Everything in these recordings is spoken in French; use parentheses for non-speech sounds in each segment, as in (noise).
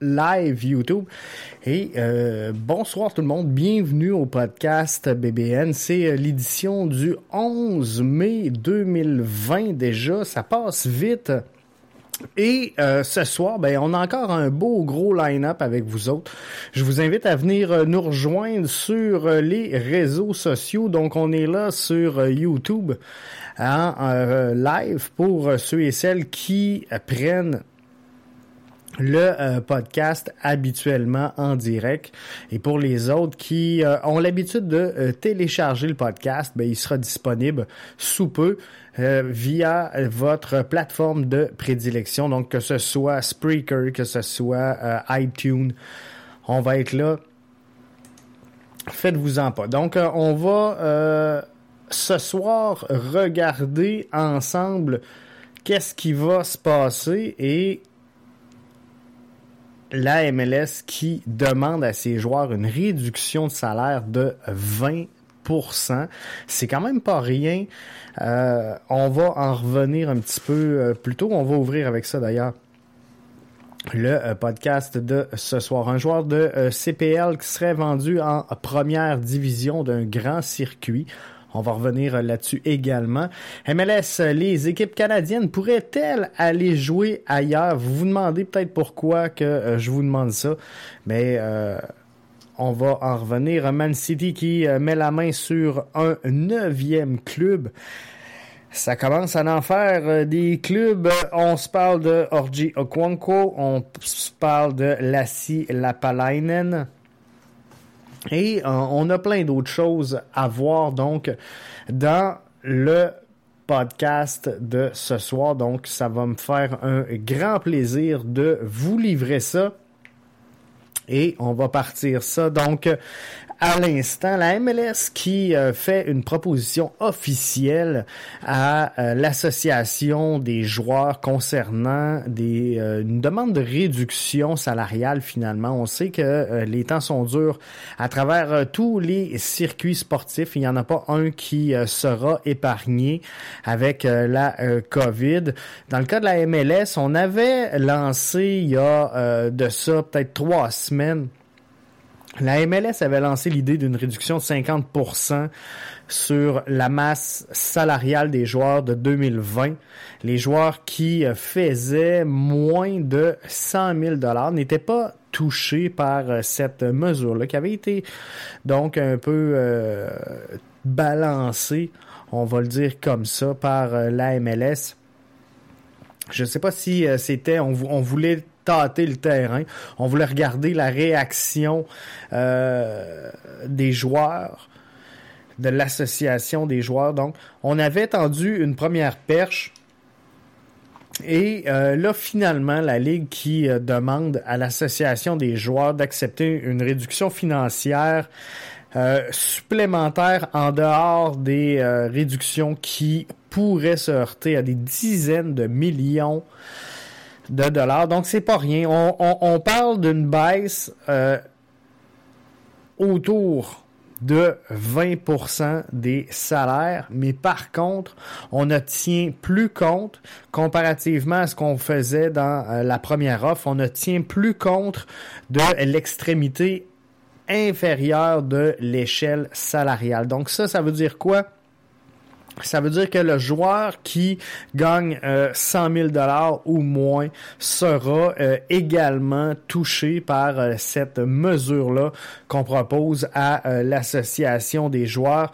live YouTube. Et euh, bonsoir tout le monde, bienvenue au podcast BBN. C'est euh, l'édition du 11 mai 2020 déjà, ça passe vite. Et euh, ce soir, ben, on a encore un beau gros line-up avec vous autres. Je vous invite à venir nous rejoindre sur les réseaux sociaux. Donc, on est là sur YouTube en live pour ceux et celles qui prennent le euh, podcast habituellement en direct. Et pour les autres qui euh, ont l'habitude de euh, télécharger le podcast, ben, il sera disponible sous peu via votre plateforme de prédilection. Donc que ce soit Spreaker, que ce soit iTunes, on va être là. Faites-vous-en pas. Donc on va ce soir regarder ensemble qu'est-ce qui va se passer et la MLS qui demande à ses joueurs une réduction de salaire de 20% c'est quand même pas rien. Euh, on va en revenir un petit peu euh, plus tôt. On va ouvrir avec ça d'ailleurs le euh, podcast de ce soir. Un joueur de CPL qui serait vendu en première division d'un grand circuit. On va revenir là-dessus également. MLS, les équipes canadiennes pourraient-elles aller jouer ailleurs? Vous vous demandez peut-être pourquoi que euh, je vous demande ça, mais euh, on va en revenir. Man City qui euh, met la main sur un neuvième club. Ça commence à en faire des clubs. On se parle de Orji Okwanko, on se parle de Lassie Lapalainen. Et euh, on a plein d'autres choses à voir donc dans le podcast de ce soir. Donc, ça va me faire un grand plaisir de vous livrer ça. Et on va partir ça donc à l'instant, la MLS qui euh, fait une proposition officielle à euh, l'association des joueurs concernant des, euh, une demande de réduction salariale finalement. On sait que les temps sont durs à travers tous les circuits sportifs. Il n'y en a pas un qui sera épargné avec la COVID. Dans le cas de la MLS, on avait lancé il y a de ça peut-être trois semaines la MLS avait lancé l'idée d'une réduction de 50% sur la masse salariale des joueurs de 2020. Les joueurs qui faisaient moins de 100 000 dollars n'étaient pas touchés par euh, cette mesure-là, qui avait été donc un peu euh, balancée, on va le dire comme ça, par euh, la MLS. Je ne sais pas si c'était, on voulait tâter le terrain. On voulait regarder la réaction euh, des joueurs, de l'association des joueurs. Donc, on avait tendu une première perche. Et euh, là, finalement, la Ligue qui euh, demande à l'association des joueurs d'accepter une réduction financière supplémentaire en dehors des réductions qui pourraient se heurter à des dizaines de millions de dollars. Donc, c'est pas rien. On, parle d'une baisse euh, autour de 20% des salaires, mais par contre, on ne tient plus compte, comparativement à ce qu'on faisait dans euh, la première offre, on ne tient plus compte de l'extrémité inférieure de l'échelle salariale. Donc ça, ça veut dire quoi? Ça veut dire que le joueur qui gagne euh, 100 000 dollars ou moins sera euh, également touché par euh, cette mesure-là qu'on propose à euh, l'association des joueurs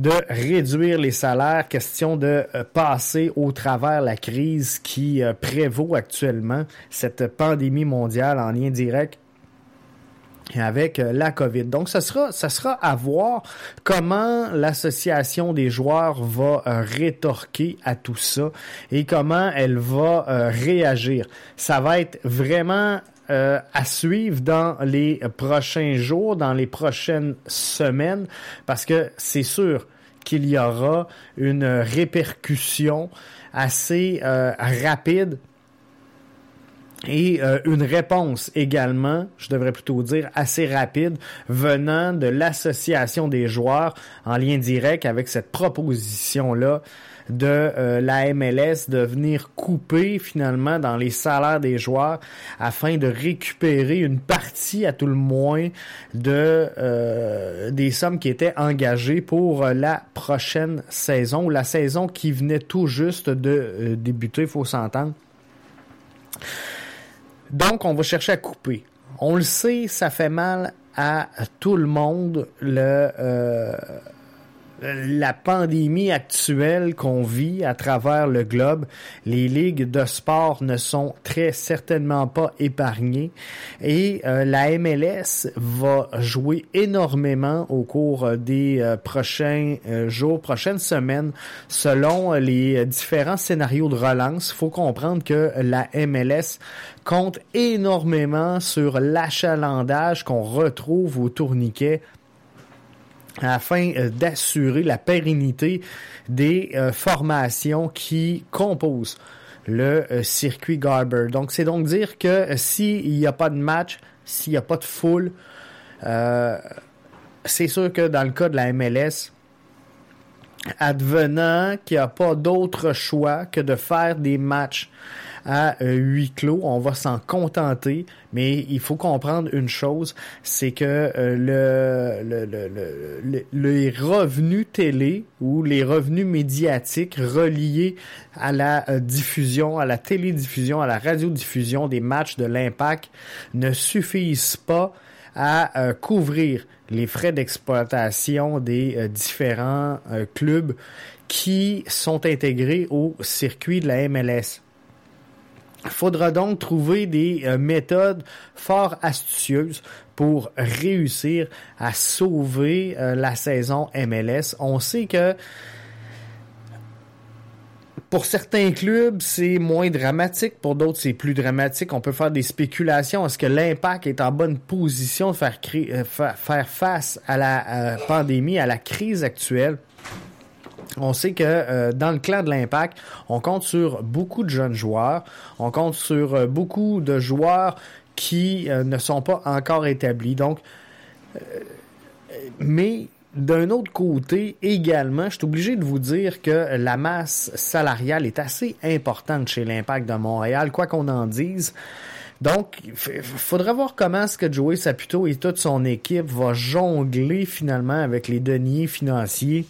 de réduire les salaires, question de passer au travers la crise qui prévaut actuellement, cette pandémie mondiale en lien direct avec euh, la COVID. Donc, ce sera, ça sera à voir comment l'association des joueurs va euh, rétorquer à tout ça et comment elle va euh, réagir. Ça va être vraiment à suivre dans les prochains jours, dans les prochaines semaines, parce que c'est sûr qu'il y aura une répercussion assez rapide et euh, une réponse également, je devrais plutôt dire assez rapide, venant de l'association des joueurs en lien direct avec cette proposition-là de euh, la MLS de venir couper finalement dans les salaires des joueurs afin de récupérer une partie à tout le moins de euh, des sommes qui étaient engagées pour la prochaine saison ou la saison qui venait tout juste de débuter, il faut s'entendre. Donc, on va chercher à couper. On le sait, ça fait mal à tout le monde. Le, euh, la pandémie actuelle qu'on vit à travers le globe, les ligues de sport ne sont très certainement pas épargnées et euh, la MLS va jouer énormément au cours des euh, prochains euh, jours, prochaines semaines selon les différents scénarios de relance. Il faut comprendre que la MLS compte énormément sur l'achalandage qu'on retrouve au tourniquet afin euh, d'assurer la pérennité des euh, formations qui composent le euh, circuit Garber. Donc, c'est donc dire que s'il n'y a pas de match, s'il n'y a pas de foule, c'est sûr que dans le cas de la MLS, advenant qu'il n'y a pas d'autre choix que de faire des matchs à euh, huis clos. On va s'en contenter, mais il faut comprendre une chose, c'est que euh, le, le, les revenus télé ou les revenus médiatiques reliés à la euh, diffusion, à la télédiffusion, à la radiodiffusion des matchs de l'impact ne suffisent pas à couvrir les frais d'exploitation des différents clubs qui sont intégrés au circuit de la MLS. Faudra donc trouver des euh, méthodes fort astucieuses pour réussir à sauver euh, la saison MLS. On sait que pour certains clubs, c'est moins dramatique. Pour d'autres, c'est plus dramatique. On peut faire des spéculations. Est-ce que l'impact est en bonne position de faire, euh, faire face à la pandémie, à la crise actuelle? On sait que euh, dans le clan de l'Impact, on compte sur beaucoup de jeunes joueurs, on compte sur euh, beaucoup de joueurs qui euh, ne sont pas encore établis. Donc, mais d'un autre côté, également, je suis obligé de vous dire que la masse salariale est assez importante chez l'Impact de Montréal, quoi qu'on en dise. Donc, il faudra voir comment ce que Joey Saputo et toute son équipe va jongler finalement avec les deniers financiers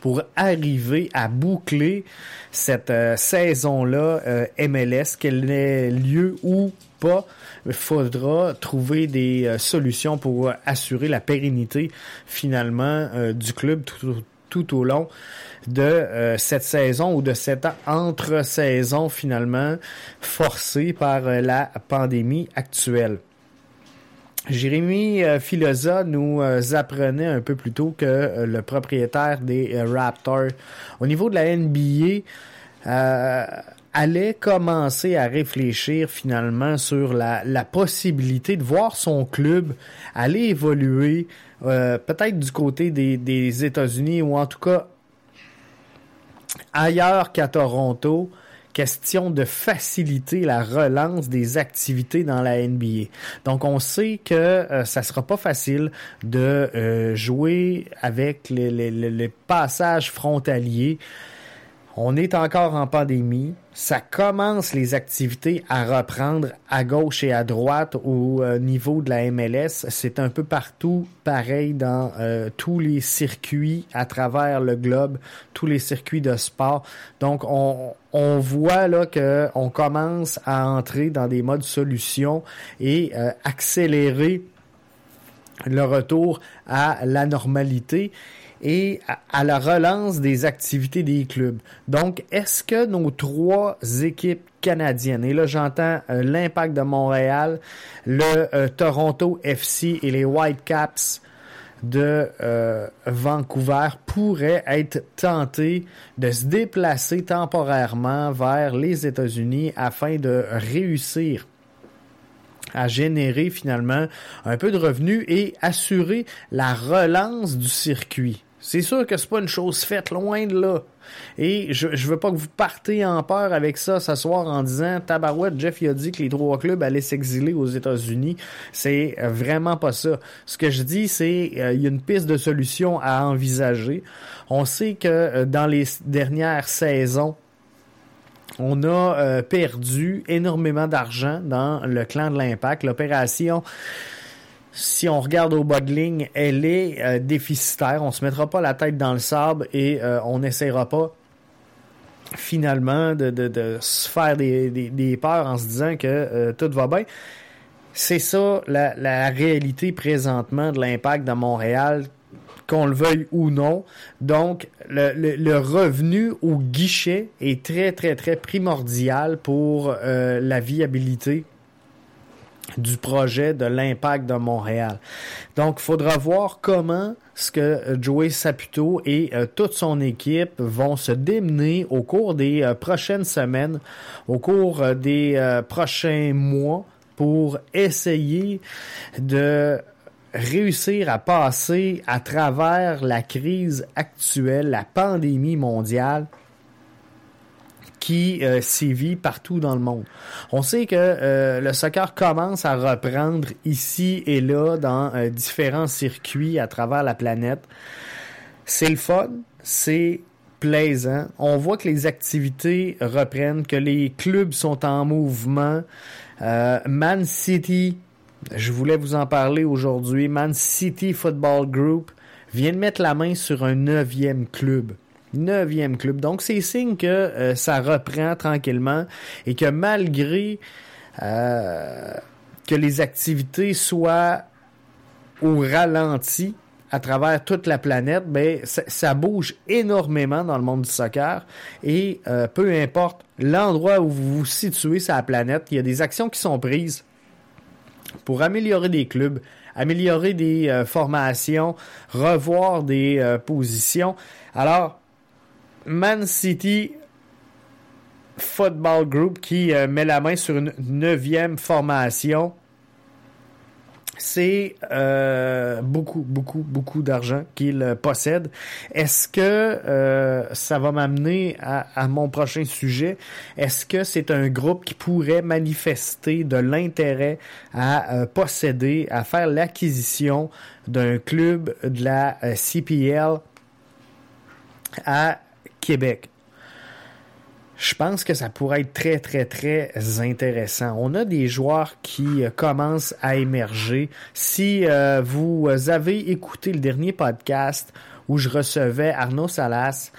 pour arriver à boucler cette euh, saison-là euh, MLS, qu'elle ait lieu ou pas, il faudra trouver des euh, solutions pour assurer la pérennité finalement du club tout, au long de cette saison ou de cette entre-saison finalement forcée par la pandémie actuelle. Jérémy euh, Filosa nous euh, apprenait un peu plus tôt que euh, le propriétaire des Raptors, au niveau de la NBA, allait commencer à réfléchir finalement sur la, possibilité de voir son club aller évoluer peut-être du côté des, des États-Unis ou en tout cas ailleurs qu'à Toronto question de faciliter la relance des activités dans la NBA. Donc on sait que euh, ça sera pas facile de euh, jouer avec les, les passages frontaliers on est encore en pandémie. Ça commence les activités à reprendre à gauche et à droite au euh, niveau de la MLS. C'est un peu partout pareil dans euh, tous les circuits à travers le globe, tous les circuits de sport. Donc on, on voit là que on commence à entrer dans des modes solutions et euh, accélérer le retour à la normalité et à, la relance des activités des clubs. Donc, est-ce que nos trois équipes canadiennes, et là j'entends euh, l'impact de Montréal, le euh, Toronto FC et les Whitecaps de euh, Vancouver pourraient être tentés de se déplacer temporairement vers les États-Unis afin de réussir à générer finalement un peu de revenus et assurer la relance du circuit? C'est sûr que c'est pas une chose faite, loin de là. Et je, je veux pas que vous partez en peur avec ça ce soir en disant Tabarouette, Jeff il a dit que les trois clubs allaient s'exiler aux États-Unis. C'est vraiment pas ça. Ce que je dis, c'est euh, il y a une piste de solution à envisager. On sait que euh, dans les dernières saisons, on a euh, perdu énormément d'argent dans le clan de l'impact. L'opération si on regarde au bas de ligne, elle est euh, déficitaire. On se mettra pas la tête dans le sable et euh, on n'essayera pas finalement de, se faire des, peurs en se disant que euh, tout va bien. C'est ça la, réalité présentement de l'impact de Montréal, qu'on le veuille ou non. Donc, le, revenu au guichet est très, très, très primordial pour la viabilité du projet de l'impact de Montréal. Donc, il faudra voir comment ce que euh, Joey Saputo et euh, toute son équipe vont se démener au cours des euh, prochaines semaines, au cours des prochains mois pour essayer de réussir à passer à travers la crise actuelle, la pandémie mondiale qui euh, sévit partout dans le monde. On sait que euh, le soccer commence à reprendre ici et là dans euh, différents circuits à travers la planète. C'est le fun, c'est plaisant. On voit que les activités reprennent, que les clubs sont en mouvement. Man City, je voulais vous en parler aujourd'hui. Man City Football Group vient de mettre la main sur un neuvième club. Neuvième club. Donc, c'est signe que euh, ça reprend tranquillement et que malgré euh, que les activités soient au ralenti à travers toute la planète, ben, ça, bouge énormément dans le monde du soccer et euh, peu importe l'endroit où vous vous situez sur la planète, il y a des actions qui sont prises pour améliorer des clubs, améliorer des formations, revoir des positions. Alors, Man City Football Group qui euh, met la main sur une neuvième formation. C'est euh, beaucoup, beaucoup, beaucoup d'argent qu'il possède. Est-ce que euh, ça va m'amener à, mon prochain sujet? Est-ce que c'est un groupe qui pourrait manifester de l'intérêt à posséder, à faire l'acquisition d'un club de la CPL à Québec. Je pense que ça pourrait être très, très, très intéressant. On a des joueurs qui euh, commencent à émerger. Si euh, vous avez écouté le dernier podcast où je recevais Arnaud Salas,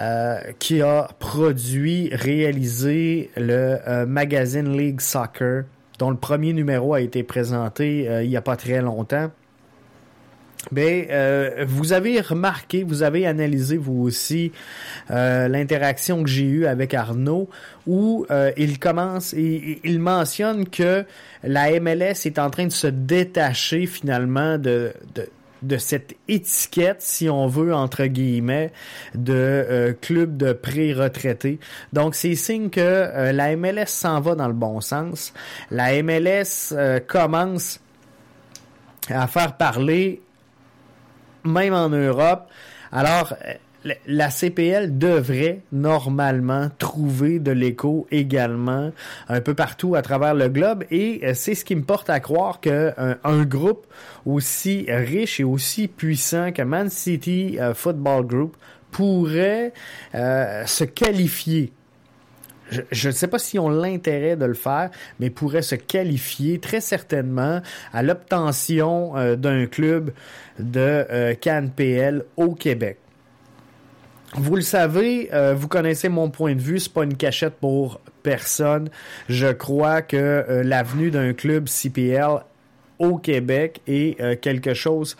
euh, qui a produit, réalisé le magazine League Soccer, dont le premier numéro a été présenté il n'y a pas très longtemps. Ben, euh, vous avez remarqué, vous avez analysé vous aussi euh, l'interaction que j'ai eue avec Arnaud, où euh, il commence et il mentionne que la MLS est en train de se détacher finalement de, de, de cette étiquette, si on veut, entre guillemets, de club de pré-retraités. Donc, c'est signe que la MLS s'en va dans le bon sens. La MLS commence à faire parler même en Europe. Alors, euh, la CPL devrait normalement trouver de l'écho également un peu partout à travers le globe et euh, c'est ce qui me porte à croire que un, groupe aussi riche et aussi puissant que Man City euh, Football Group pourrait se qualifier je ne sais pas si on l'intérêt de le faire, mais pourrait se qualifier très certainement à l'obtention euh, d'un club de euh, CanPL au Québec. Vous le savez, euh, vous connaissez mon point de vue, c'est pas une cachette pour personne. Je crois que l'avenue d'un club CPL au Québec est quelque chose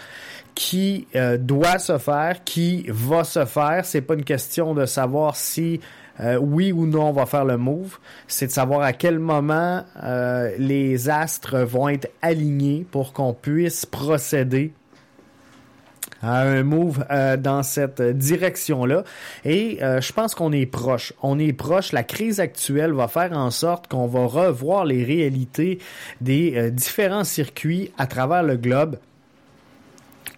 qui doit se faire, qui va se faire. C'est pas une question de savoir si euh, oui ou non on va faire le move, c'est de savoir à quel moment euh, les astres vont être alignés pour qu'on puisse procéder à un move euh, dans cette direction-là. Et je pense qu'on est proche. On est proche. La crise actuelle va faire en sorte qu'on va revoir les réalités des différents circuits à travers le globe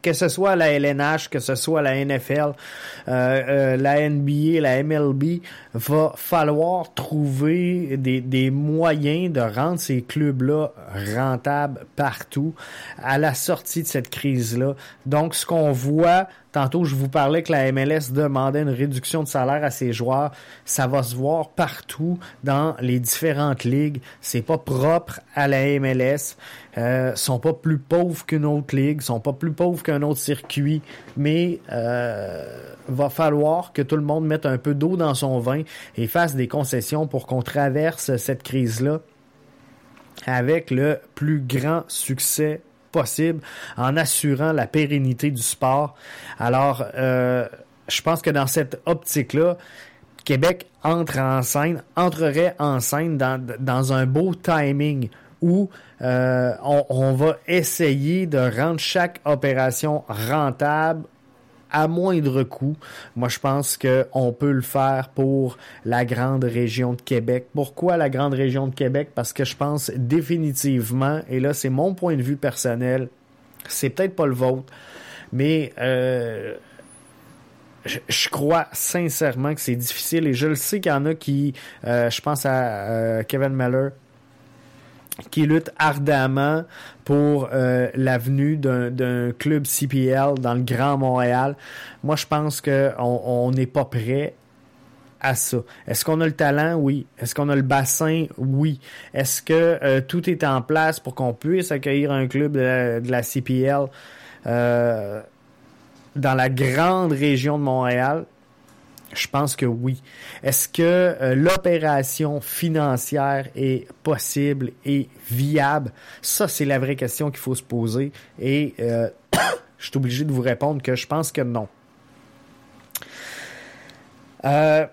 que ce soit la LNH, que ce soit la NFL, euh, euh, la NBA, la MLB, va falloir trouver des, des moyens de rendre ces clubs-là rentables partout à la sortie de cette crise-là. Donc, ce qu'on voit, tantôt je vous parlais que la MLS demandait une réduction de salaire à ses joueurs, ça va se voir partout dans les différentes ligues. C'est pas propre à la MLS. Euh, sont pas plus pauvres qu'une autre ligue, sont pas plus pauvres qu'un autre circuit, mais euh, va falloir que tout le monde mette un peu d'eau dans son vin et fasse des concessions pour qu'on traverse cette crise-là avec le plus grand succès possible en assurant la pérennité du sport. Alors, euh, je pense que dans cette optique-là, Québec entre en scène, entrerait en scène dans, un beau timing où euh, on, va essayer de rendre chaque opération rentable à moindre coût. Moi, je pense qu'on peut le faire pour la grande région de Québec. Pourquoi la grande région de Québec? Parce que je pense définitivement, et là, c'est mon point de vue personnel, c'est peut-être pas le vôtre, mais euh, je, crois sincèrement que c'est difficile et je le sais qu'il y en a qui, euh, je pense à Kevin Meller, qui lutte ardemment pour euh, l'avenue d'un club CPL dans le Grand Montréal. Moi, je pense qu'on n'est pas prêt à ça. Est-ce qu'on a le talent? Oui. Est-ce qu'on a le bassin? Oui. Est-ce que euh, tout est en place pour qu'on puisse accueillir un club de, la CPL euh, dans la grande région de Montréal? Je pense que oui. Est-ce que euh, l'opération financière est possible et viable? Ça, c'est la vraie question qu'il faut se poser. Et euh, (coughs) je suis obligé de vous répondre que je pense que non. Euh,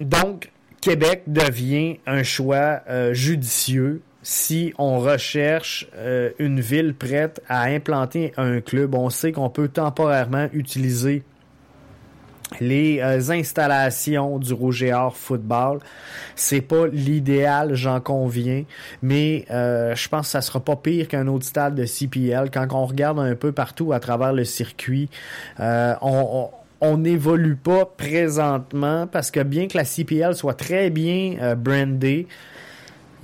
donc, Québec devient un choix judicieux si on recherche une ville prête à implanter un club. On sait qu'on peut temporairement utiliser les euh, installations du Rouge Football. C'est pas l'idéal, j'en conviens, mais euh, je pense que ça sera pas pire qu'un autre stade de CPL. Quand on regarde un peu partout à travers le circuit, euh, on, n'évolue pas présentement parce que bien que la CPL soit très bien brandée,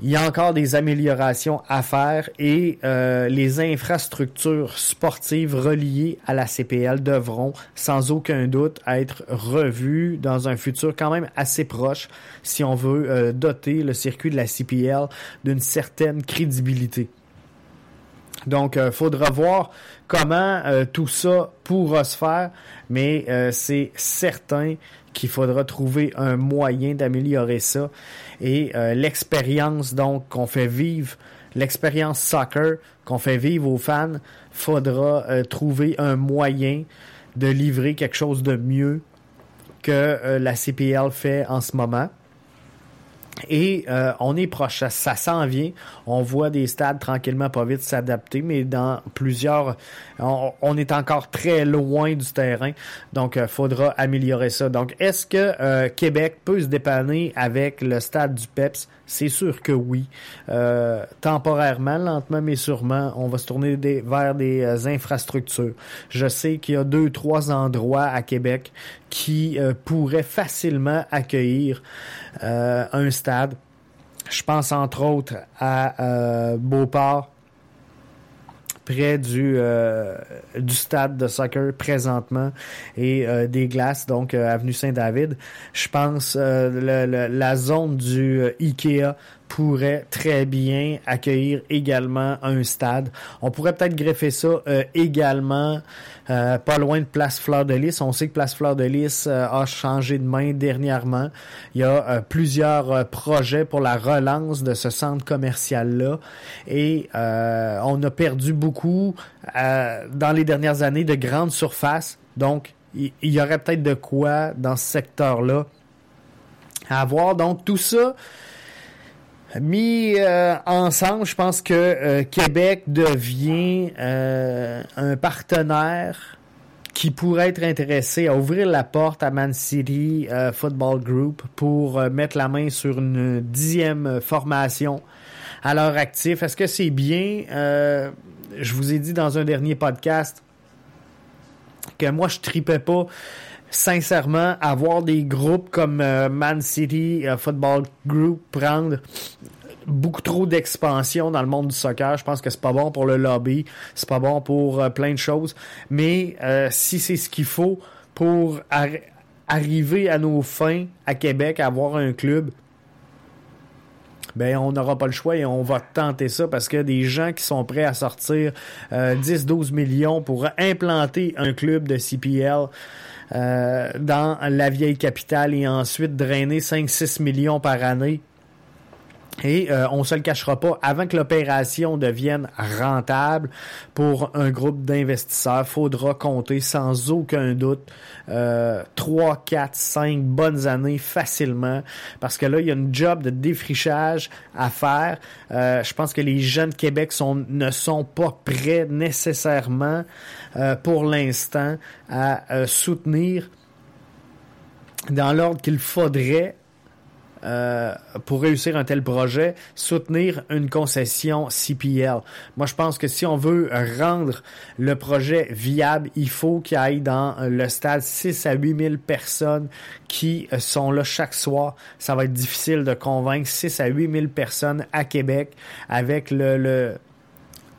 il y a encore des améliorations à faire et euh, les infrastructures sportives reliées à la CPL devront sans aucun doute être revues dans un futur quand même assez proche si on veut euh, doter le circuit de la CPL d'une certaine crédibilité. Donc, il euh, faudra voir comment tout ça pourra se faire, mais c'est certain qu'il faudra trouver un moyen d'améliorer ça. Et euh, l'expérience donc qu'on fait vivre, l'expérience soccer qu'on fait vivre aux fans, faudra euh, trouver un moyen de livrer quelque chose de mieux que euh, la CPL fait en ce moment. Et euh, on est proche, ça, s'en vient. On voit des stades tranquillement pas vite s'adapter, mais dans plusieurs, on, est encore très loin du terrain, donc euh, faudra améliorer ça. Donc, est-ce que euh, Québec peut se dépanner avec le stade du PEPS? C'est sûr que oui. Euh, temporairement, lentement mais sûrement, on va se tourner vers des euh, infrastructures. Je sais qu'il y a deux, trois endroits à Québec qui euh, pourraient facilement accueillir un stade. Je pense entre autres à Beauport, près du, du stade de soccer présentement et des glaces, donc avenue Saint-David. Je pense la zone du IKEA pourrait très bien accueillir également un stade. On pourrait peut-être greffer ça euh, également euh, pas loin de Place Fleur de Lys. On sait que Place Fleur de Lys euh, a changé de main dernièrement. Il y a plusieurs projets pour la relance de ce centre commercial-là et on a perdu beaucoup dans les dernières années de grandes surfaces. Donc, il y, aurait peut-être de quoi dans ce secteur-là à voir. Donc, tout ça mis euh, ensemble, je pense que euh, Québec devient euh, un partenaire qui pourrait être intéressé à ouvrir la porte à Man City Football Group pour mettre la main sur une dixième formation à leur actif. Est-ce que c'est bien? je vous ai dit dans un dernier podcast que moi, je tripais pas sincèrement avoir des groupes comme euh, Man City Football Group prendre beaucoup trop d'expansion dans le monde du soccer. Je pense que c'est pas bon pour le lobby, c'est pas bon pour euh, plein de choses. Mais euh, si c'est ce qu'il faut pour arriver à nos fins à Québec, avoir un club, ben on n'aura pas le choix et on va tenter ça parce que des gens qui sont prêts à sortir 10-12 millions pour implanter un club de CPL euh, dans la vieille capitale et ensuite drainer 5-6 millions par année. Et euh, on se le cachera pas, avant que l'opération devienne rentable pour un groupe d'investisseurs, faudra compter sans aucun doute euh, 3, 4, 5 bonnes années facilement. Parce que là, il y a une job de défrichage à faire. Euh, je pense que les jeunes de Québec sont, ne sont pas prêts nécessairement euh, pour l'instant à euh, soutenir dans l'ordre qu'il faudrait euh, pour réussir un tel projet, soutenir une concession CPL. Moi, je pense que si on veut rendre le projet viable, il faut qu'il aille dans le stade 6 à 8 000 personnes qui sont là chaque soir. Ça va être difficile de convaincre 6 à 8 000 personnes à Québec avec le, le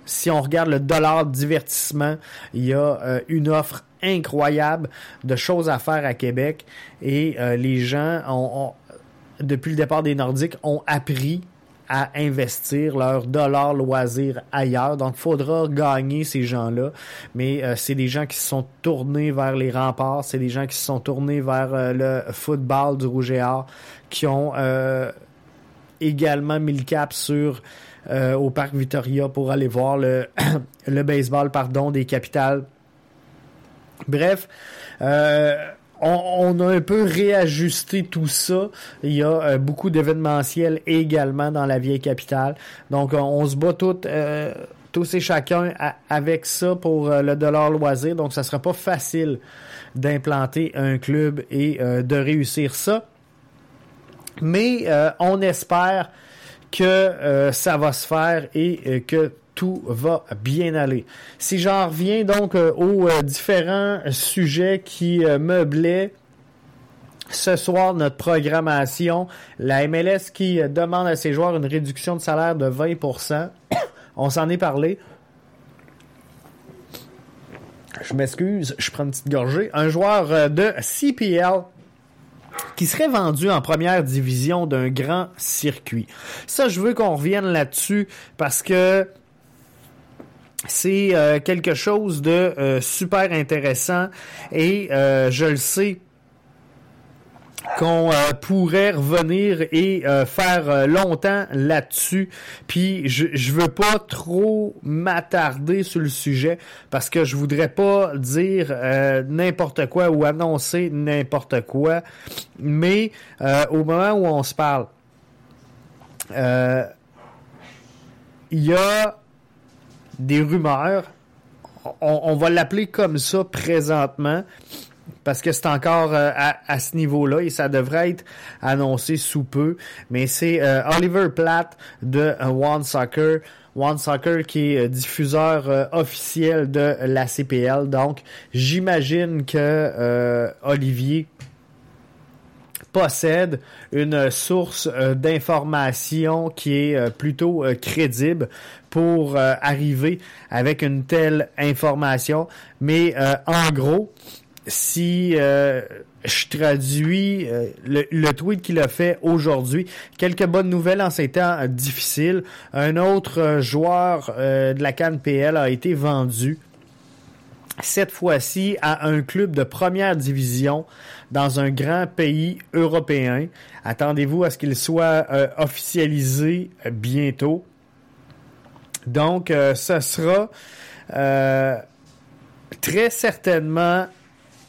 si on regarde le dollar de divertissement, il y a euh, une offre incroyable de choses à faire à Québec et euh, les gens ont, depuis le départ des Nordiques ont appris à investir leur dollar loisir ailleurs. Donc, il faudra gagner ces gens-là. Mais euh, c'est des gens qui se sont tournés vers les remparts, c'est des gens qui se sont tournés vers le football du Rouge et Or, qui ont également mis le cap sur euh, au parc Victoria pour aller voir le, (coughs) le baseball pardon, des capitales. Bref, euh, on, a un peu réajusté tout ça. Il y a euh, beaucoup d'événementiels également dans la vieille capitale. Donc, on, se bat tous et chacun avec ça pour le dollar loisir. Donc, ça sera pas facile d'implanter un club et de réussir ça. Mais on espère que euh, ça va se faire et euh, que tout va bien aller. Si j'en reviens donc euh, aux différents sujets qui meublaient ce soir notre programmation, la MLS qui demande à ses joueurs une réduction de salaire de 20%. (coughs) On s'en est parlé. Je m'excuse, je prends une petite gorgée. Un joueur de CPL qui serait vendu en première division d'un grand circuit. Ça, je veux qu'on revienne là-dessus parce que c'est euh, quelque chose de euh, super intéressant et euh, je le sais qu'on pourrait revenir et faire longtemps là-dessus. Puis je, je veux pas trop m'attarder sur le sujet parce que je voudrais pas dire n'importe quoi ou annoncer n'importe quoi. Mais au moment où on se parle, il y a des rumeurs. on va l'appeler comme ça présentement parce que c'est encore euh, à, ce niveau-là et ça devrait être annoncé sous peu. Mais c'est euh, Oliver Platt de euh, One Soccer. One Soccer qui est diffuseur officiel de la CPL. Donc, j'imagine que Olivier possède une source d'information qui est plutôt crédible pour arriver avec une telle information. Mais en gros, si euh, je traduis euh, le, tweet qu'il a fait aujourd'hui, quelques bonnes nouvelles en ces temps difficiles. Un autre euh, joueur de la Cannes PL a été vendu cette fois-ci à un club de première division dans un grand pays européen. Attendez-vous à ce qu'il soit officialisé bientôt. Donc, ce sera très certainement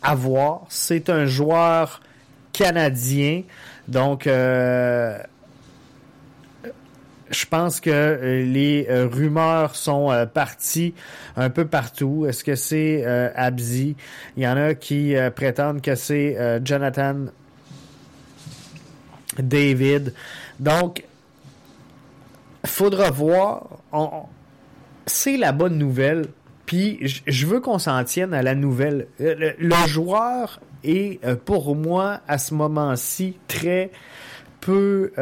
à voir. C'est un joueur canadien, donc euh, je pense que euh, les euh, rumeurs sont parties un peu partout. Est-ce que c'est Abzi? Il y en a qui prétendent que c'est Jonathan David. Donc, faudra voir. c'est la bonne nouvelle. Puis je veux qu'on s'en tienne à la nouvelle. Le, joueur est pour moi à ce moment-ci très peu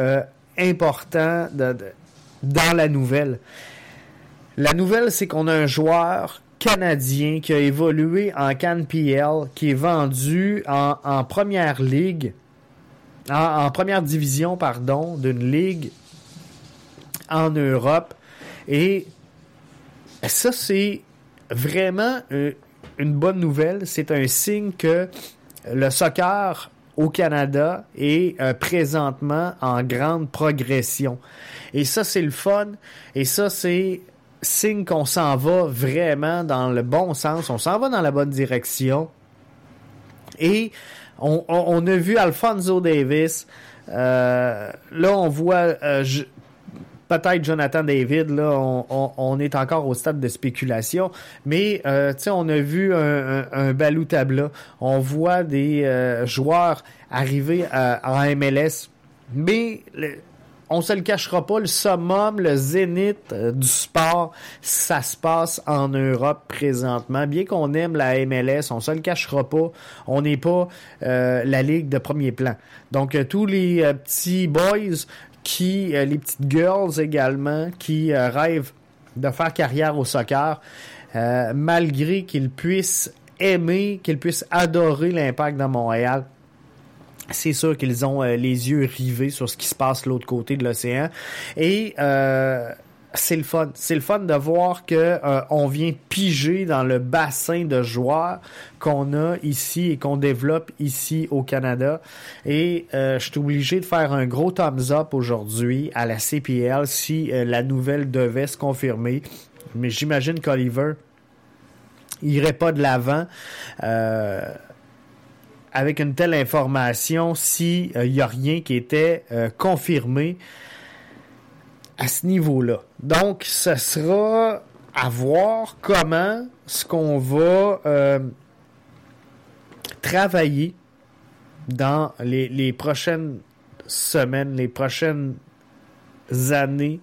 important dans la nouvelle. La nouvelle, c'est qu'on a un joueur canadien qui a évolué en CanPL, qui est vendu en, première ligue, en, première division, pardon, d'une ligue en Europe. Et ça, c'est vraiment euh, une bonne nouvelle. C'est un signe que le soccer au Canada est euh, présentement en grande progression. Et ça, c'est le fun. Et ça, c'est signe qu'on s'en va vraiment dans le bon sens. On s'en va dans la bonne direction. Et on, a vu Alfonso Davis. Euh, là, on voit euh, peut-être Jonathan David, là, on, est encore au stade de spéculation, mais euh, on a vu un, un, Balou Tabla, on voit des euh, joueurs arriver en MLS, mais on se le cachera pas, le summum, le zénith euh, du sport, ça se passe en Europe présentement. Bien qu'on aime la MLS, on se le cachera pas, on n'est pas la ligue de premier plan. Donc tous les petits boys qui, euh, les petites girls également, qui euh, rêvent de faire carrière au soccer, euh, malgré qu'ils puissent aimer, qu'ils puissent adorer l'impact de Montréal. C'est sûr qu'ils ont les yeux rivés sur ce qui se passe de l'autre côté de l'océan. Et c'est le fun. C'est le fun de voir que euh, on vient piger dans le bassin de joueurs qu'on a ici et qu'on développe ici au Canada. Et euh, je suis obligé de faire un gros thumbs up aujourd'hui à la CPL si euh, la nouvelle devait se confirmer. Mais j'imagine qu'Oliver irait pas de l'avant avec une telle information s'il n'y a rien qui était confirmé à ce niveau-là. Donc, ce sera à voir comment ce qu'on va euh, travailler dans les, prochaines semaines, les prochaines années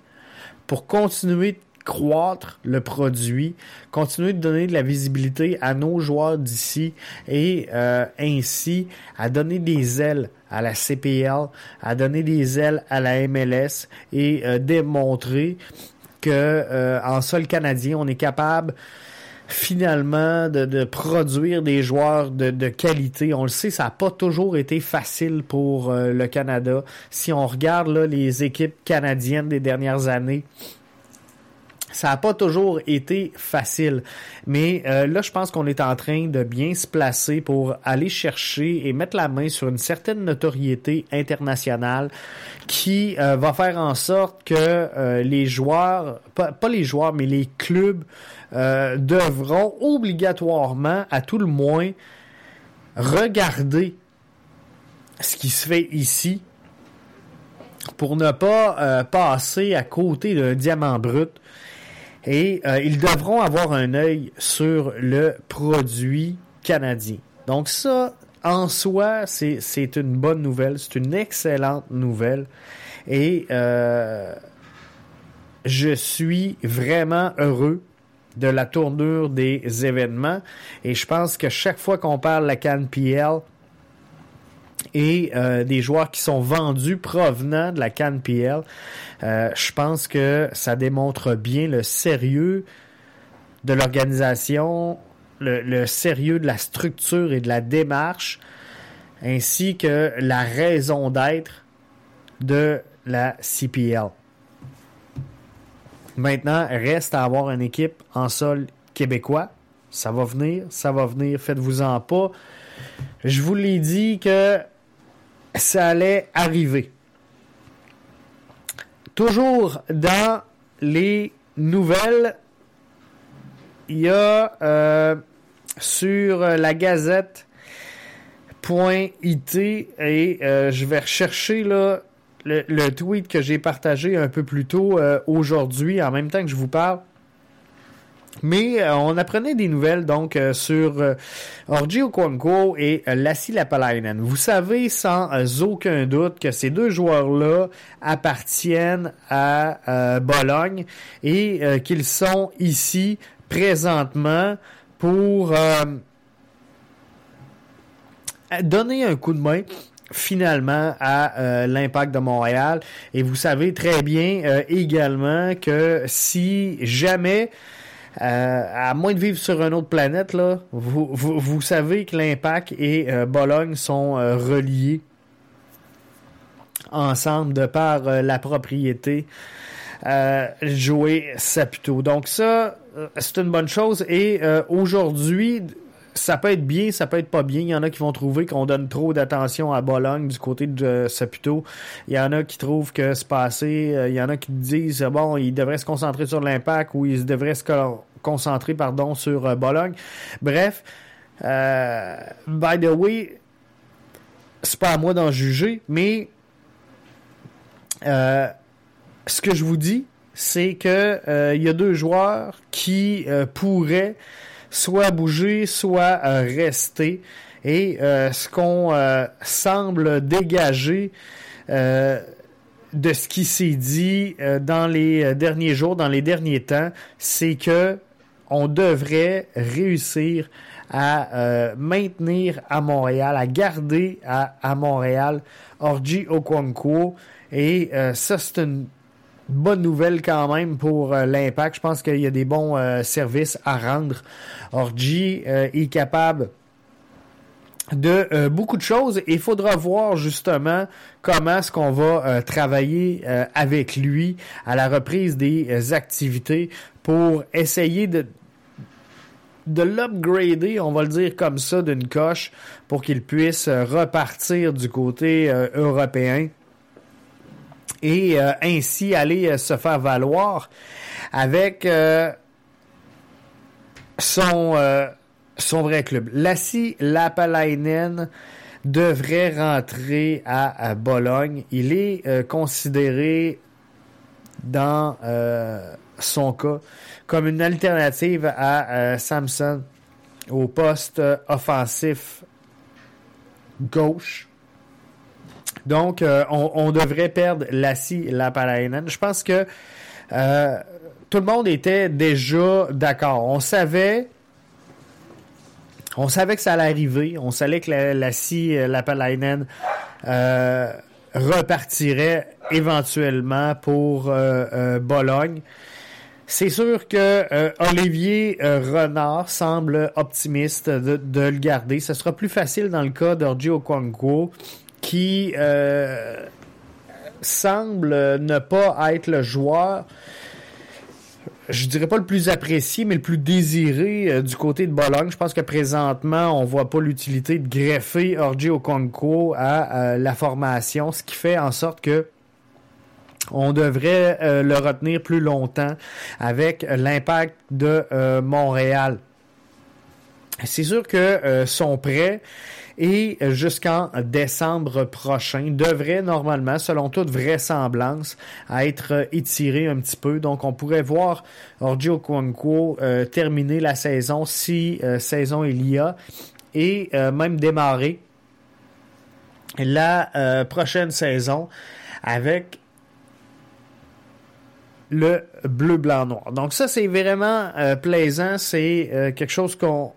pour continuer de croître le produit, continuer de donner de la visibilité à nos joueurs d'ici et euh, ainsi à donner des ailes à la CPL, à donner des ailes à la MLS et euh, démontrer que euh, en sol canadien, on est capable finalement de, produire des joueurs de, de, qualité. On le sait, ça n'a pas toujours été facile pour le Canada. Si on regarde là, les équipes canadiennes des dernières années, ça n'a pas toujours été facile. Mais euh, là, je pense qu'on est en train de bien se placer pour aller chercher et mettre la main sur une certaine notoriété internationale qui euh, va faire en sorte que euh, les joueurs, pas, pas, les joueurs, mais les clubs devront obligatoirement, à tout le moins, regarder ce qui se fait ici pour ne pas passer à côté d'un diamant brut et euh, ils devront avoir un œil sur le produit canadien. Donc ça, en soi, c'est une bonne nouvelle, c'est une excellente nouvelle. Et euh, je suis vraiment heureux de la tournure des événements. Et je pense que chaque fois qu'on parle de la CanPL, et euh, des joueurs qui sont vendus provenant de la CanPL. Euh, je pense que ça démontre bien le sérieux de l'organisation, le, sérieux de la structure et de la démarche, ainsi que la raison d'être de la CPL. Maintenant, reste à avoir une équipe en sol québécois. Ça va venir, ça va venir, faites-vous-en pas. Je vous l'ai dit que ça allait arriver. Toujours dans les nouvelles, il y a euh, sur la gazette .it et euh, je vais rechercher là, le, tweet que j'ai partagé un peu plus tôt euh, aujourd'hui en même temps que je vous parle. Mais euh, on apprenait des nouvelles donc euh, sur euh, Orji Okonkwo et Lassi Lapalainen. Vous savez sans aucun doute que ces deux joueurs-là appartiennent à Bologne et qu'ils sont ici présentement pour donner un coup de main finalement à l'impact de Montréal. Et vous savez très bien également que si jamais à moins de vivre sur une autre planète, là, vous, vous, savez que l'Impact et euh, Bologne sont euh, reliés ensemble de par la propriété jouer Saputo. Donc ça, c'est une bonne chose. Et aujourd'hui, ça peut être bien, ça peut être pas bien. Il y en a qui vont trouver qu'on donne trop d'attention à Bologne du côté de Saputo. Il y en a qui trouvent que c'est passé. Euh, il y en a qui disent bon, il devrait se concentrer sur l'impact ou il devrait se concentrer pardon sur euh, Bologne. Bref, euh, by the way, c'est pas à moi d'en juger, mais ce que je vous dis, c'est que il y a deux joueurs qui pourraient soit bouger, soit euh, rester. Et euh, ce qu'on euh, semble dégager de ce qui s'est dit dans les derniers jours, dans les derniers temps, c'est que on devrait réussir à maintenir à Montréal, à garder à, à Montréal Orji Okonkwo. Et ça, c'est bonne nouvelle quand même pour euh, l'impact. Je pense qu'il y a des bons euh, services à rendre. Orgy euh, est capable de beaucoup de choses et il faudra voir justement comment est-ce qu'on va travailler avec lui à la reprise des activités pour essayer de de l'upgrader, on va le dire comme ça, d'une coche pour qu'il puisse repartir du côté européen et euh, ainsi aller euh, se faire valoir avec euh, son, son vrai club. Lassi Lapalainen devrait rentrer à, Bologne. Il est considéré dans son cas comme une alternative à Samson au poste offensif gauche. Donc, euh, on, devrait perdre Lassie Lapalainen. Je pense que euh, tout le monde était déjà d'accord. On savait, que ça allait arriver. On savait que Lassie Lapalainen euh, repartirait éventuellement pour Bologne. C'est sûr que Olivier Renard semble optimiste de, le garder. Ce sera plus facile dans le cas d'Orgi Okonkwo qui euh, semble ne pas être le joueur, je dirais pas le plus apprécié, mais le plus désiré euh, du côté de Bologne. Je pense que présentement, on voit pas l'utilité de greffer Orgi Okonko à la formation, ce qui fait en sorte que on devrait euh, le retenir plus longtemps avec l'impact de Montréal. C'est sûr que son prêt et jusqu'en décembre prochain devrait normalement, selon toute vraisemblance, être étiré un petit peu. Donc on pourrait voir Orji Okonkwo euh, terminer la saison si euh, saison il y a et euh, même démarrer la prochaine saison avec le bleu blanc noir. Donc ça c'est vraiment plaisant, c'est quelque chose qu'on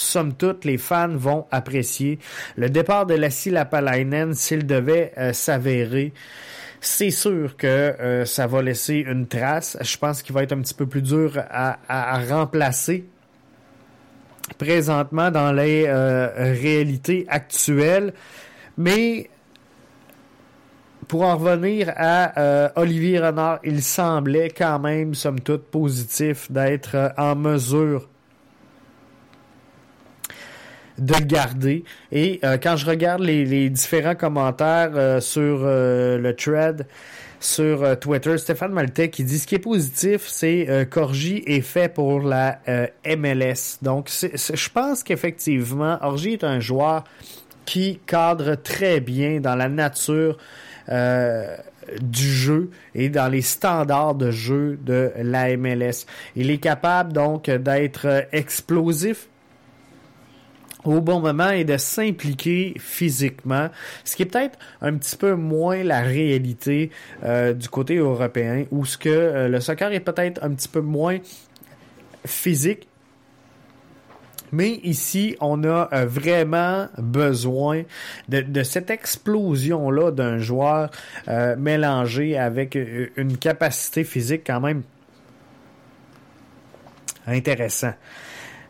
somme toute, les fans vont apprécier. Le départ de Lassie Lapalainen, s'il devait euh, s'avérer, c'est sûr que euh, ça va laisser une trace. Je pense qu'il va être un petit peu plus dur à, remplacer présentement dans les euh, réalités actuelles. Mais pour en revenir à Olivier Renard, il semblait quand même, somme toute, positif d'être en mesure de garder. Et euh, quand je regarde les, différents commentaires euh, sur euh, le thread sur Twitter, Stéphane Maltais qui dit ce qui est positif, c'est Corgi est fait pour la MLS. Donc, je pense qu'effectivement, Orgi est un joueur qui cadre très bien dans la nature du jeu et dans les standards de jeu de la MLS. Il est capable donc d'être explosif, au bon moment et de s'impliquer physiquement, ce qui est peut-être un petit peu moins la réalité euh, du côté européen, où ce que euh, le soccer est peut-être un petit peu moins physique. Mais ici, on a euh, vraiment besoin de, cette explosion-là d'un joueur mélangé avec une capacité physique quand même intéressant.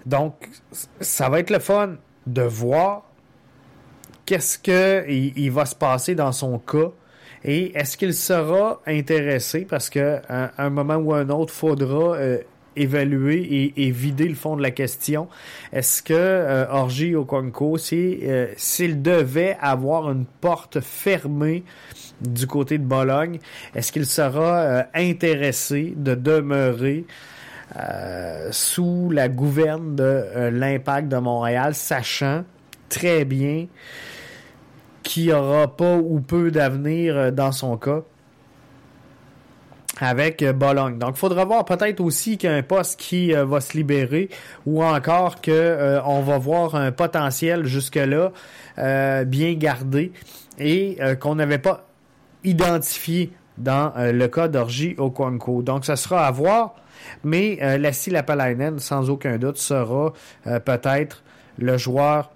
Donc, ça va être le fun de voir qu'est-ce que il, va se passer dans son cas et est-ce qu'il sera intéressé parce que à un moment ou un autre faudra euh, évaluer et, vider le fond de la question. Est-ce que euh, Orgi Okonko, euh, s'il devait avoir une porte fermée du côté de Bologne, est-ce qu'il sera intéressé de demeurer euh, sous la gouverne de euh, l'impact de Montréal, sachant très bien qu'il n'y aura pas ou peu d'avenir euh, dans son cas avec Bologne. Donc, il faudra voir peut-être aussi qu'il y a un poste qui va se libérer ou encore que on va voir un potentiel jusque-là bien gardé et qu'on n'avait pas identifié dans le cas d'Orgie Okonko. Donc, ça sera à voir. Mais euh, Lassie Lapalainen, sans aucun doute, sera euh, peut-être le joueur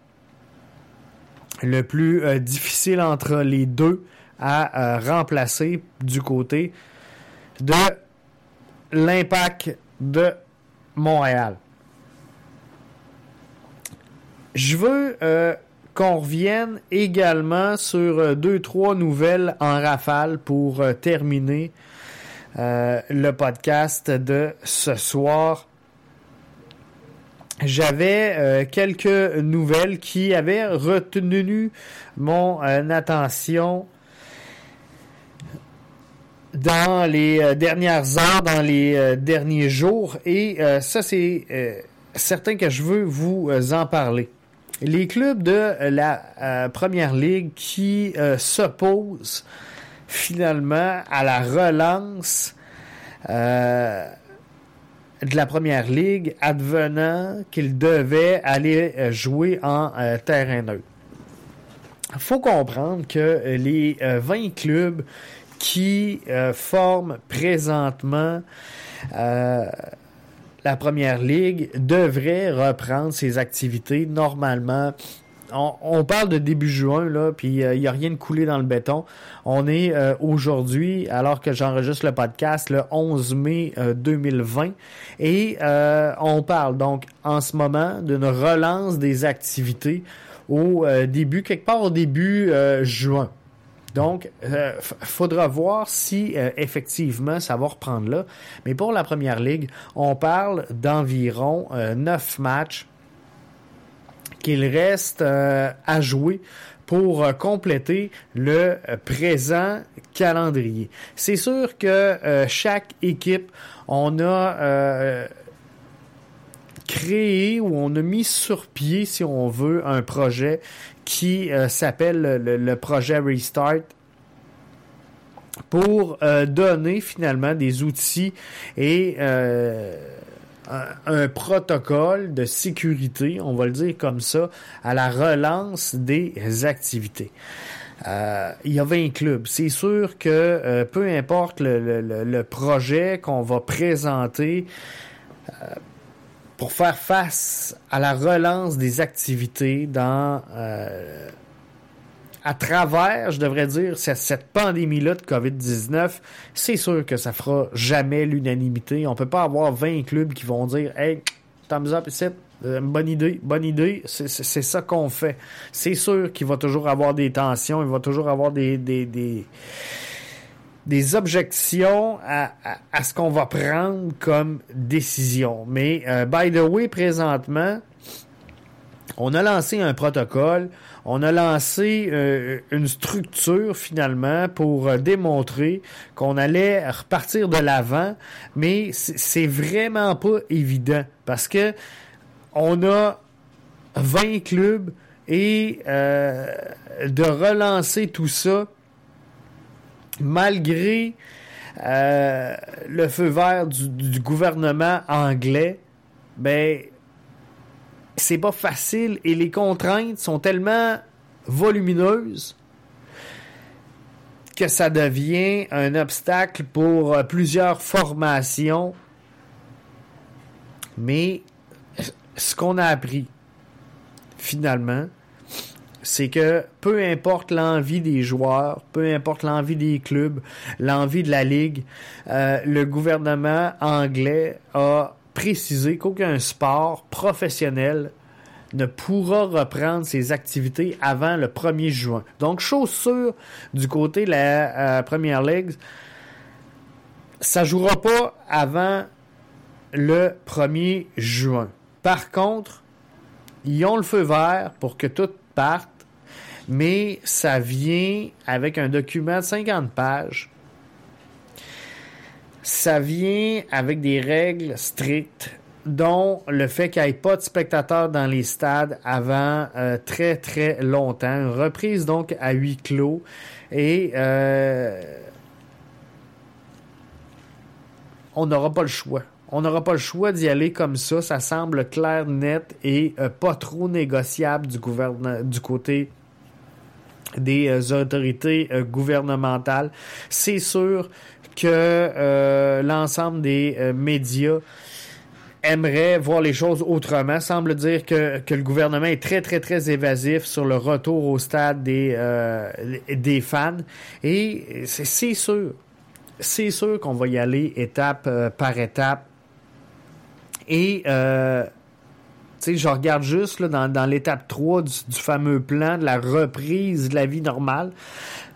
le plus euh, difficile entre les deux à remplacer du côté de l'impact de Montréal. Je veux qu'on revienne également sur deux, trois nouvelles en rafale pour terminer euh, le podcast de ce soir. J'avais euh, quelques nouvelles qui avaient retenu mon euh, attention dans les dernières heures, dans les derniers jours, et ça c'est certain que je veux vous en parler. Les clubs de la Première Ligue qui s'opposent finalement à la relance euh, de la première ligue, advenant qu'il devait aller euh, jouer en euh, terrain neutre. Faut comprendre que les 20 clubs qui forment présentement la première ligue devraient reprendre ses activités normalement on, parle de début juin, là, puis il euh, n'y a rien de coulé dans le béton. On est euh, aujourd'hui, alors que j'enregistre le podcast, le 11 mai 2020, euh, et on parle donc en ce moment d'une relance des activités au début, quelque part au début juin. Donc, il faudra voir si effectivement ça va reprendre là. Mais pour la première ligue, on parle d'environ neuf matchs qu'il reste euh, à jouer pour euh, compléter le euh, présent calendrier. C'est sûr que chaque équipe, on a créé ou on a mis sur pied, si on veut, un projet qui s'appelle le, projet Restart pour donner finalement des outils et un, protocole de sécurité, on va le dire comme ça, à la relance des activités. Euh, il y a 20 clubs. C'est sûr que euh, peu importe le, projet qu'on va présenter euh, pour faire face à la relance des activités dans à travers, je devrais dire, cette, pandémie-là de COVID-19, c'est sûr que ça fera jamais l'unanimité. On peut pas avoir 20 clubs qui vont dire Hey, thumbs up ici, euh, bonne idée, bonne idée, c'est ça qu'on fait. C'est sûr qu'il va toujours avoir des tensions, il va toujours avoir des, des, des, objections à, à, ce qu'on va prendre comme décision. Mais, euh, by the way, présentement, on a lancé un protocole, on a lancé euh, une structure finalement pour euh, démontrer qu'on allait repartir de l'avant, mais c'est vraiment pas évident parce que on a 20 clubs et euh, de relancer tout ça malgré le feu vert du, gouvernement anglais, ben c'est pas facile et les contraintes sont tellement volumineuses que ça devient un obstacle pour euh, plusieurs formations. Mais ce qu'on a appris finalement, c'est que peu importe l'envie des joueurs, peu importe l'envie des clubs, l'envie de la ligue, euh, le gouvernement anglais a précisé qu'aucun sport professionnel ne pourra reprendre ses activités avant le 1er juin. Donc, chose sûre, du côté de la euh, Première Ligue, ça jouera pas avant le 1er juin. Par contre, ils ont le feu vert pour que tout parte mais ça vient avec un document de 50 pages. Ça vient avec des règles strictes, dont le fait qu'il n'y ait pas de spectateurs dans les stades avant euh, très très longtemps. reprise donc à huis clos. Et euh, on n'aura pas le choix. On n'aura pas le choix d'y aller comme ça. Ça semble clair, net et euh, pas trop négociable du, côté des euh, autorités gouvernementales. C'est sûr que euh, l'ensemble des médias aimerait voir les choses autrement. Semble dire que, que, le gouvernement est très, très, très évasif sur le retour au stade des, des fans. Et c'est sûr, c'est sûr qu'on va y aller étape par étape. Et je regarde juste dans, l'étape 3 du, fameux plan de la reprise de la vie normale.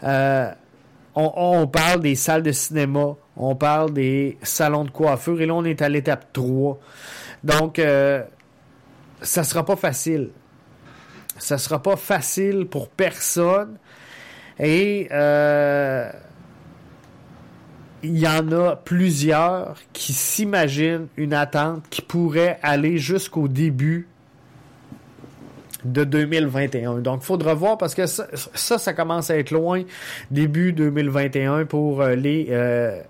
Euh, on, parle des salles de cinéma, on parle des salons de coiffure, et là, on est à l'étape 3. Donc, euh, ça sera pas facile. Ça sera pas facile pour personne. Et euh, il y en a plusieurs qui s'imaginent une attente qui pourrait aller jusqu'au début de 2021. Donc, faudra voir parce que ça, ça, commence à être loin, début 2021 pour euh, les euh,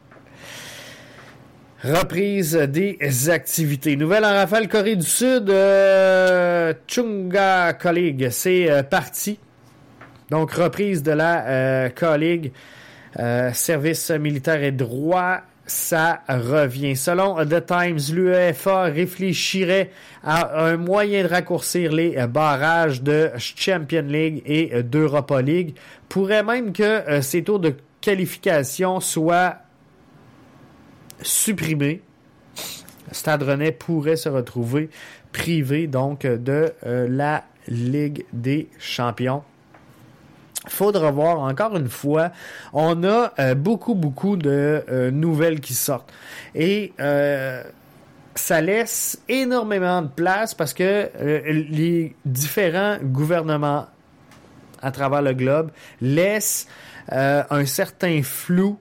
reprises des activités. Nouvelle en rafale Corée du Sud, euh, Chunga Colleague, c'est parti. Donc, reprise de la Colleague euh, service militaire et droit, ça revient. Selon The Times, l'UEFA réfléchirait à un moyen de raccourcir les barrages de Champion League et d'Europa League. Pourrait même que euh, ces tours de qualification soient supprimés. Stade Rennais pourrait se retrouver privé donc de euh, la Ligue des Champions faudra voir encore une fois. On a euh, beaucoup, beaucoup de euh, nouvelles qui sortent. Et euh, ça laisse énormément de place parce que les différents gouvernements à travers le globe laissent un certain flou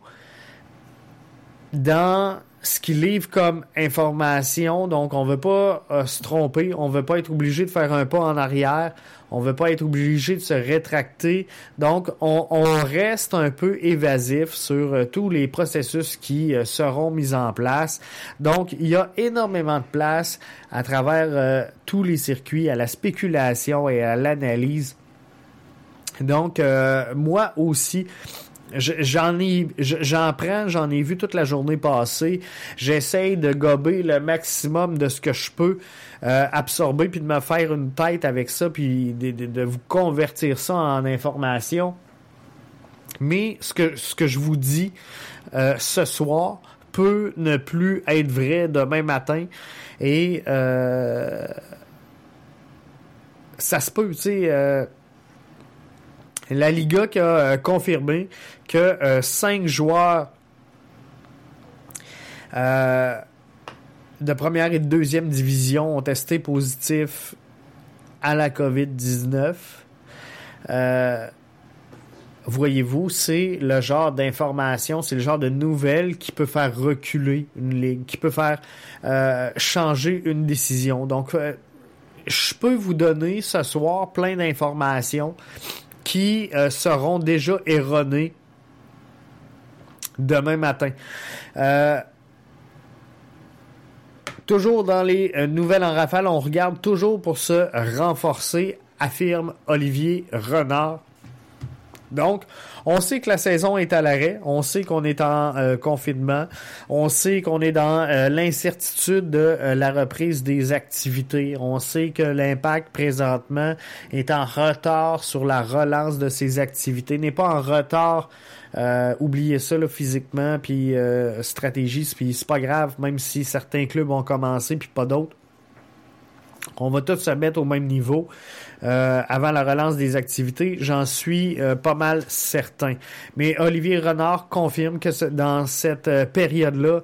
dans ce qu'ils livrent comme information. Donc, on veut pas se tromper, on veut pas être obligé de faire un pas en arrière. On veut pas être obligé de se rétracter. Donc, on, reste un peu évasif sur euh, tous les processus qui euh, seront mis en place. Donc, il y a énormément de place à travers euh, tous les circuits à la spéculation et à l'analyse. Donc, moi aussi, J'en ai, j'en prends, j'en ai vu toute la journée passée. J'essaye de gober le maximum de ce que je peux euh, absorber, puis de me faire une tête avec ça, puis de, vous convertir ça en information. Mais ce que, ce que je vous dis euh, ce soir peut ne plus être vrai demain matin. Et euh, ça se peut, tu sais la Liga qui a euh, confirmé que euh, cinq joueurs euh, de première et de deuxième division ont testé positif à la COVID-19. Voyez-vous, c'est le genre d'information, c'est le genre de nouvelle qui peut faire reculer une ligue, qui peut faire changer une décision. Donc, je peux vous donner ce soir plein d'informations qui euh, seront déjà erronés demain matin. Euh, toujours dans les euh, nouvelles en rafale, on regarde toujours pour se renforcer, affirme Olivier Renard. Donc, on sait que la saison est à l'arrêt, on sait qu'on est en euh, confinement, on sait qu'on est dans euh, l'incertitude de euh, la reprise des activités, on sait que l'impact présentement est en retard sur la relance de ses activités, n'est pas en retard oubliez ça là, physiquement puis stratégie puis c'est pas grave même si certains clubs ont commencé puis pas d'autres on va tous se mettre au même niveau euh, avant la relance des activités. J'en suis euh, pas mal certain. Mais Olivier Renard confirme que dans cette euh, période-là,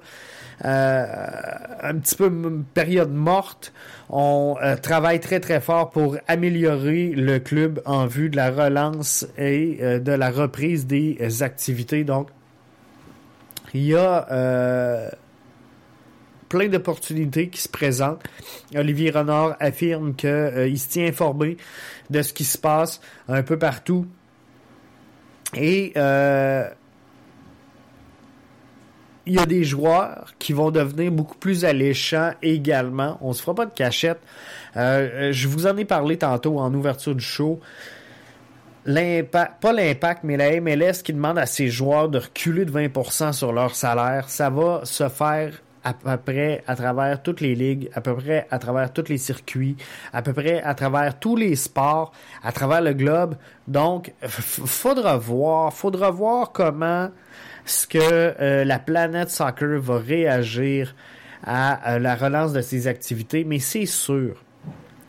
un petit peu période morte, on travaille très très fort pour améliorer le club en vue de la relance et de la reprise des activités. Donc, il y a plein d'opportunités qui se présentent. Olivier Renard affirme qu'il euh, se tient informé de ce qui se passe un peu partout. Et euh, il y a des joueurs qui vont devenir beaucoup plus alléchants également. On se fera pas de cachette. Euh, je vous en ai parlé tantôt en ouverture du show. L'impact, pas l'impact, mais la MLS qui demande à ses joueurs de reculer de 20% sur leur salaire, ça va se faire à peu près à travers toutes les ligues, à peu près à travers tous les circuits, à peu près à travers tous les sports, à travers le globe. Donc, faudra voir, faudra voir comment ce que euh, la planète soccer va réagir à euh, la relance de ses activités, mais c'est sûr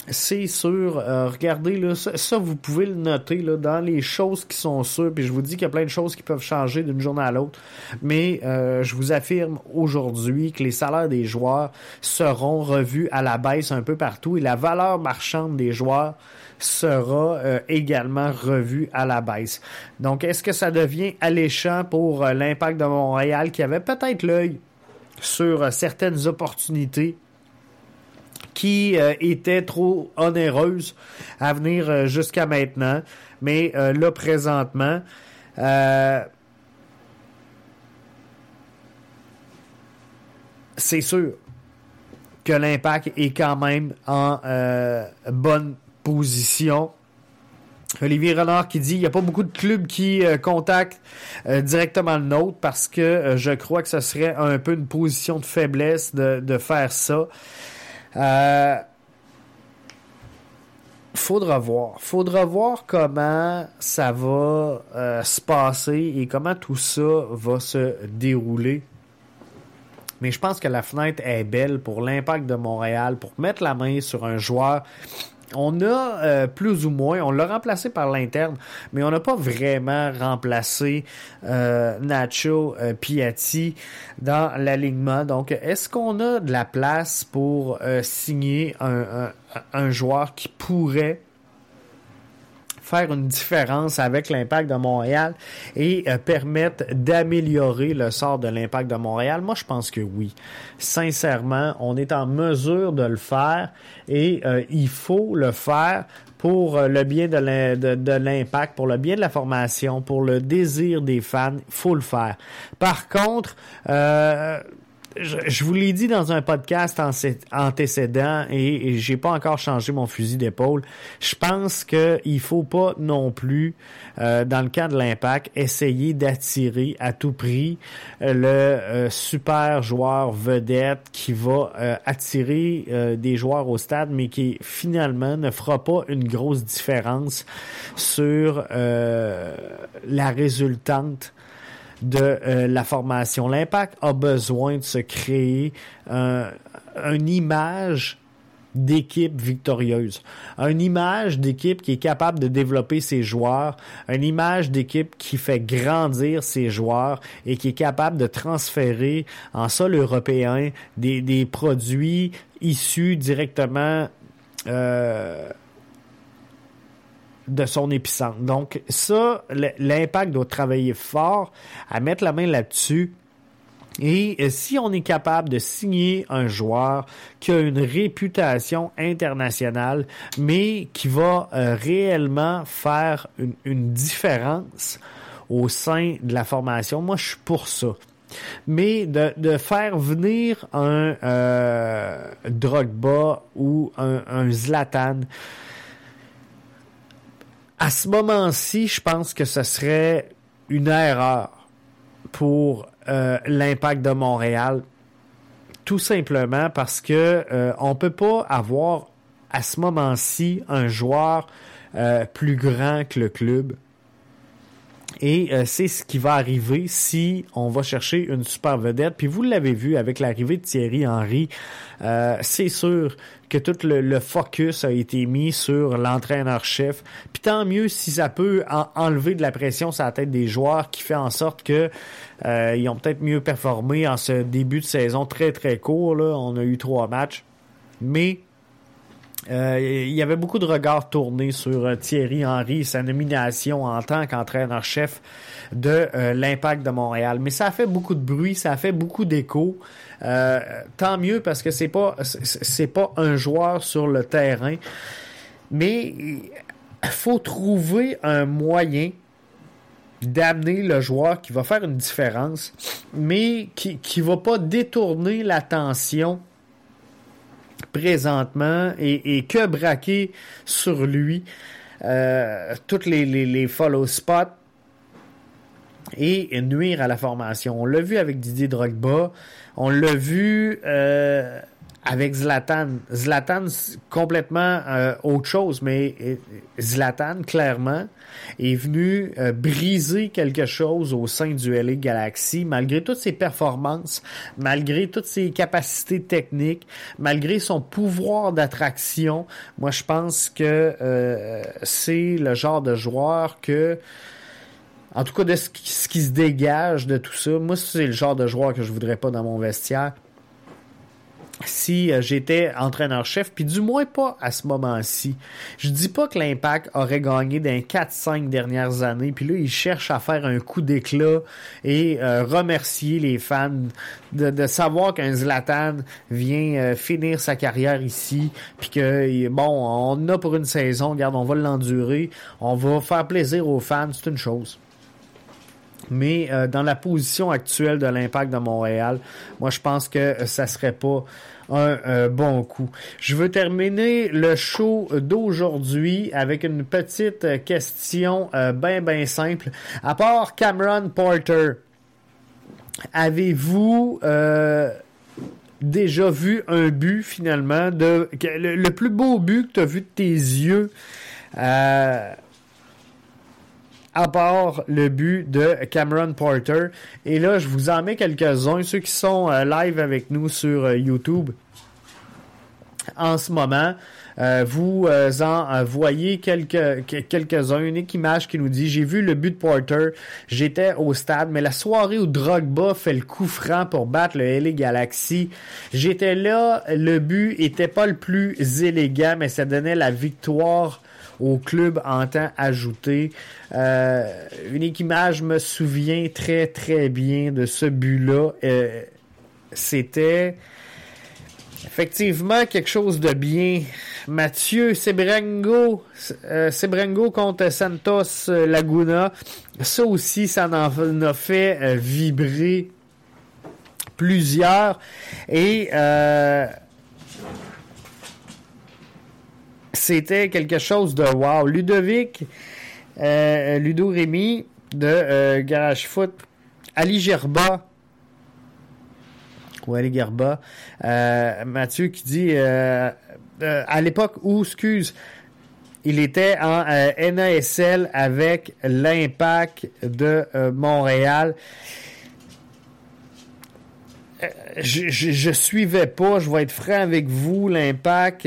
c'est sûr. Euh, regardez, là, ça, vous pouvez le noter là, dans les choses qui sont sûres. Puis je vous dis qu'il y a plein de choses qui peuvent changer d'une journée à l'autre. Mais euh, je vous affirme aujourd'hui que les salaires des joueurs seront revus à la baisse un peu partout et la valeur marchande des joueurs sera euh, également revue à la baisse. Donc, est-ce que ça devient alléchant pour l'impact de Montréal qui avait peut-être l'œil sur certaines opportunités? Qui euh, était trop onéreuse à venir euh, jusqu'à maintenant. Mais euh, là, présentement, c'est sûr que l'impact est quand même en bonne position. Olivier Renard qui dit il n'y a pas beaucoup de clubs qui contactent directement le nôtre parce que je crois que ce serait un peu une position de faiblesse de, de faire ça. Euh, faudra voir. Faudra voir comment ça va euh, se passer et comment tout ça va se dérouler. Mais je pense que la fenêtre est belle pour l'impact de Montréal, pour mettre la main sur un joueur on a euh, plus ou moins, on l'a remplacé par l'interne, mais on n'a pas vraiment remplacé euh, Nacho euh, Piatti dans l'alignement. Donc, est-ce qu'on a de la place pour signer un, joueur qui pourrait faire une différence avec l'impact de Montréal et euh, permettre d'améliorer le sort de l'impact de Montréal? Moi, je pense que oui. Sincèrement, on est en mesure de le faire et euh, il faut le faire pour euh, le bien de l'impact, pour le bien de la formation, pour le désir des fans, faut le faire. Par contre, euh, je, vous l'ai dit dans un podcast antécédent et, et j'ai pas encore changé mon fusil d'épaule. Je pense qu'il faut pas non plus, euh, dans le cas de l'impact, essayer d'attirer à tout prix euh, le euh, super joueur vedette qui va attirer des joueurs au stade, mais qui finalement ne fera pas une grosse différence sur la résultante de euh, la formation. L'impact a besoin de se créer un, une image d'équipe victorieuse, une image d'équipe qui est capable de développer ses joueurs, une image d'équipe qui fait grandir ses joueurs et qui est capable de transférer en sol européen des, des produits issus directement euh, de son épicentre. Donc ça, l'impact doit travailler fort à mettre la main là-dessus. Et euh, si on est capable de signer un joueur qui a une réputation internationale, mais qui va euh, réellement faire une, différence au sein de la formation. Moi, je suis pour ça. Mais de, faire venir un euh, Drogba ou un, Zlatan, à ce moment-ci, je pense que ce serait une erreur pour euh, l'impact de Montréal. Tout simplement parce que euh, on peut pas avoir à ce moment-ci un joueur euh, plus grand que le club. Et euh, c'est ce qui va arriver si on va chercher une super vedette. Puis vous l'avez vu avec l'arrivée de Thierry Henry, c'est sûr que tout le, focus a été mis sur l'entraîneur-chef. Puis tant mieux si ça peut enlever de la pression sur la tête des joueurs qui fait en sorte que ils ont peut-être mieux performé en ce début de saison très très court. Là. On a eu trois matchs. Mais euh, il y avait beaucoup de regards tournés sur euh, Thierry Henry, sa nomination en tant qu'entraîneur-chef de euh, l'Impact de Montréal. Mais ça a fait beaucoup de bruit, ça a fait beaucoup d'écho. tant mieux parce que c'est pas c'est pas un joueur sur le terrain, mais il faut trouver un moyen d'amener le joueur qui va faire une différence, mais qui qui va pas détourner l'attention présentement et, que braquer sur lui euh, toutes les, follow spots et nuire à la formation. On l'a vu avec Didier Drogba, on l'a vu euh, avec Zlatan. Zlatan, complètement euh, autre chose, mais euh, Zlatan, clairement, est venu euh, briser quelque chose au sein du LA Galaxy, malgré toutes ses performances, malgré toutes ses capacités techniques, malgré son pouvoir d'attraction. Moi, je pense que c'est le genre de joueur que en tout cas, de ce qui, ce qui, se dégage de tout ça, moi, c'est le genre de joueur que je voudrais pas dans mon vestiaire si euh, j'étais entraîneur-chef, puis du moins pas à ce moment-ci. Je dis pas que l'Impact aurait gagné dans 4-5 dernières années, puis là, il cherche à faire un coup d'éclat et euh, remercier les fans de, savoir qu'un Zlatan vient euh, finir sa carrière ici, puis que, bon, on a pour une saison, regarde, on va l'endurer, on va faire plaisir aux fans, c'est une chose. Mais euh, dans la position actuelle de l'impact de Montréal, moi je pense que ça serait pas un bon coup. Je veux terminer le show d'aujourd'hui avec une petite question euh, bien bien simple. À part Cameron Porter, avez-vous euh, déjà vu un but finalement de le, plus beau but que tu as vu de tes yeux? À part le but de Cameron Porter. Et là, je vous en mets quelques-uns, ceux qui sont euh, live avec nous sur euh, YouTube en ce moment. Euh, vous en voyez quelques, quelques-uns. Unique image qui nous dit J'ai vu le but de Porter, j'étais au stade, mais la soirée où Drogba fait le coup franc pour battre le LA Galaxy, j'étais là, le but était pas le plus élégant, mais ça donnait la victoire au club en temps ajouté. Euh, unique image me souvient très très bien de ce but-là. Euh, c'était effectivement quelque chose de bien. Mathieu Sebrengo, euh, contre Santos Laguna, ça aussi, ça en a fait vibrer plusieurs. Et c'était quelque chose de wow. Ludovic, euh, Ludo Rémy de euh, Garage Foot, Ali Gerba, ou Ali Gerba, euh, Mathieu qui dit à l'époque où, excuse, il était en NASL avec l'Impact de Montréal. Je, je, je, suivais pas, je vais être franc avec vous, l'impact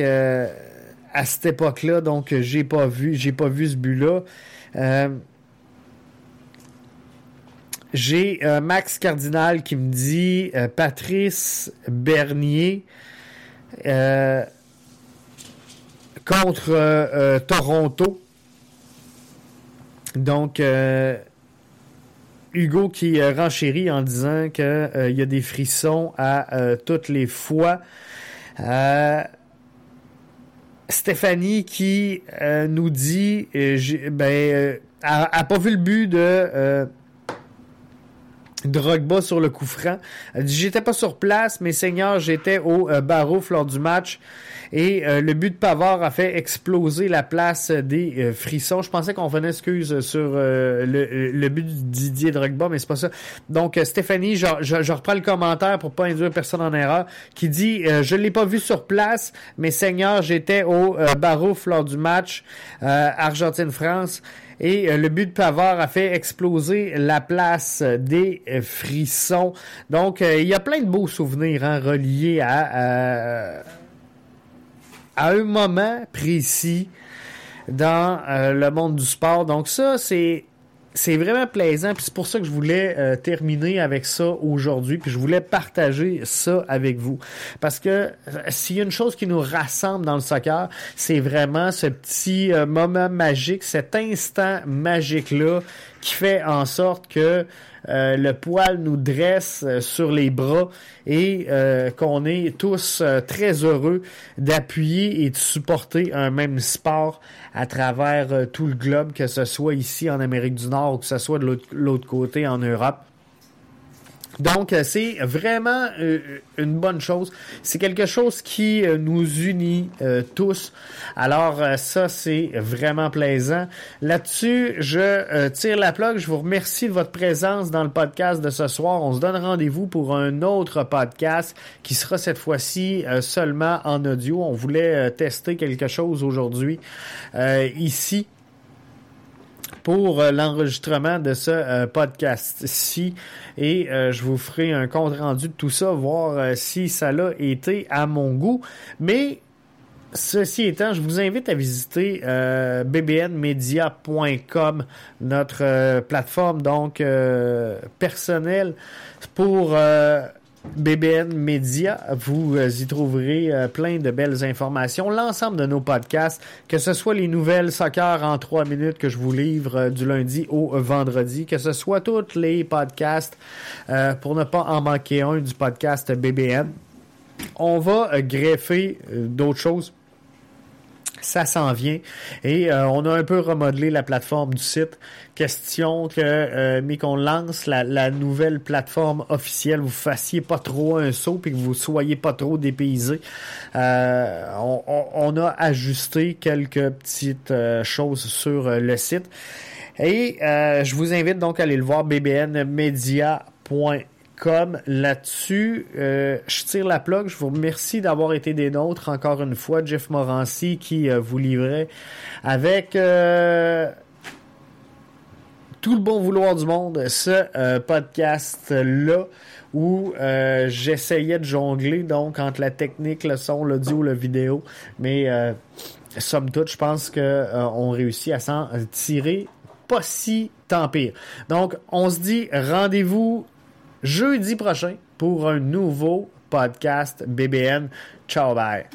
à cette époque-là, donc j'ai pas vu, j'ai pas vu ce but-là. Euh, j'ai euh, Max Cardinal qui me dit euh, Patrice Bernier contre Toronto. Donc Hugo qui renchérit en disant qu'il y a des frissons à toutes les fois. Stéphanie qui nous dit, ben, a, pas vu le but de Drogba sur le coup franc. J'étais pas sur place, mais Seigneur, j'étais au euh, barreau lors du match. Et euh, le but de Pavard a fait exploser la place des euh, frissons. Je pensais qu'on venait excuse sur le, but de Didier Drogba, mais c'est pas ça. Donc Stéphanie, je, je, reprends le commentaire pour pas induire personne en erreur, qui dit Je l'ai pas vu sur place, mais Seigneur, j'étais au barreau lors du match Argentine-France. Et euh, le but de Pavard a fait exploser la place des euh, frissons. Donc, euh, il y a plein de beaux souvenirs hein, reliés à, à un moment précis dans le monde du sport. Donc ça, c'est c'est vraiment plaisant. Puis c'est pour ça que je voulais euh, terminer avec ça aujourd'hui. Puis je voulais partager ça avec vous. Parce que euh, s'il y a une chose qui nous rassemble dans le soccer, c'est vraiment ce petit euh, moment magique, cet instant magique-là qui fait en sorte que euh, le poil nous dresse euh, sur les bras et euh, qu'on est tous très heureux d'appuyer et de supporter un même sport à travers tout le globe, que ce soit ici en Amérique du Nord ou que ce soit de l'autre côté en Europe. Donc, euh, c'est vraiment euh, une bonne chose. C'est quelque chose qui euh, nous unit tous. Alors, ça, c'est vraiment plaisant. Là-dessus, je tire la plaque. Je vous remercie de votre présence dans le podcast de ce soir. On se donne rendez-vous pour un autre podcast qui sera cette fois-ci seulement en audio. On voulait tester quelque chose aujourd'hui ici pour euh, l'enregistrement de ce euh, podcast-ci et euh, je vous ferai un compte rendu de tout ça, voir si ça l'a été à mon goût. Mais Ceci étant, je vous invite à visiter bbnmedia.com, notre plateforme donc personnelle pour BBN Media, vous euh, y trouverez euh, plein de belles informations. L'ensemble de nos podcasts, que ce soit les nouvelles soccer en trois minutes que je vous livre euh, du lundi au vendredi, que ce soit tous les podcasts, pour ne pas en manquer un du podcast BBN. On va greffer d'autres choses ça s'en vient. Et euh, on a un peu remodelé la plateforme du site. Question que, euh, mais qu'on lance la, nouvelle plateforme officielle, vous fassiez pas trop un saut et que vous soyez pas trop dépaysés. Euh, on, a ajusté quelques petites choses sur le site. Et je vous invite donc à aller le voir bbnmedia.com comme là-dessus. Euh, je tire la plug. Je vous remercie d'avoir été des nôtres encore une fois. Jeff Morancy qui euh, vous livrait avec euh, tout le bon vouloir du monde ce podcast-là où j'essayais de jongler donc entre la technique, le son, l'audio, la vidéo. Mais somme toute, je pense qu'on réussit à s'en tirer pas si tant pire. Donc, on se dit rendez-vous jeudi prochain pour un nouveau podcast BBN. Ciao, bye.